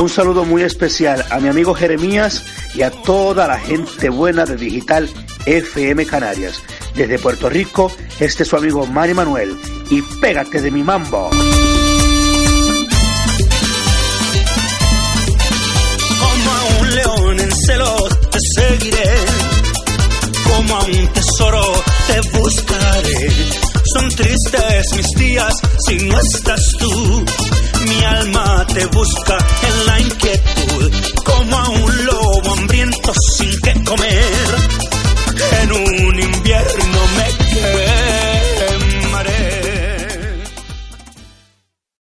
Un saludo muy especial a mi amigo Jeremías y a toda la gente buena de Digital FM Canarias. Desde Puerto Rico, este es su amigo Manny Manuel. Y pégate de mi mambo. Como a un león en celo te seguiré, como a un tesoro te buscaré. Son tristes mis días si no estás tú, mi alma te busca en la inquietud, como a un lobo hambriento sin que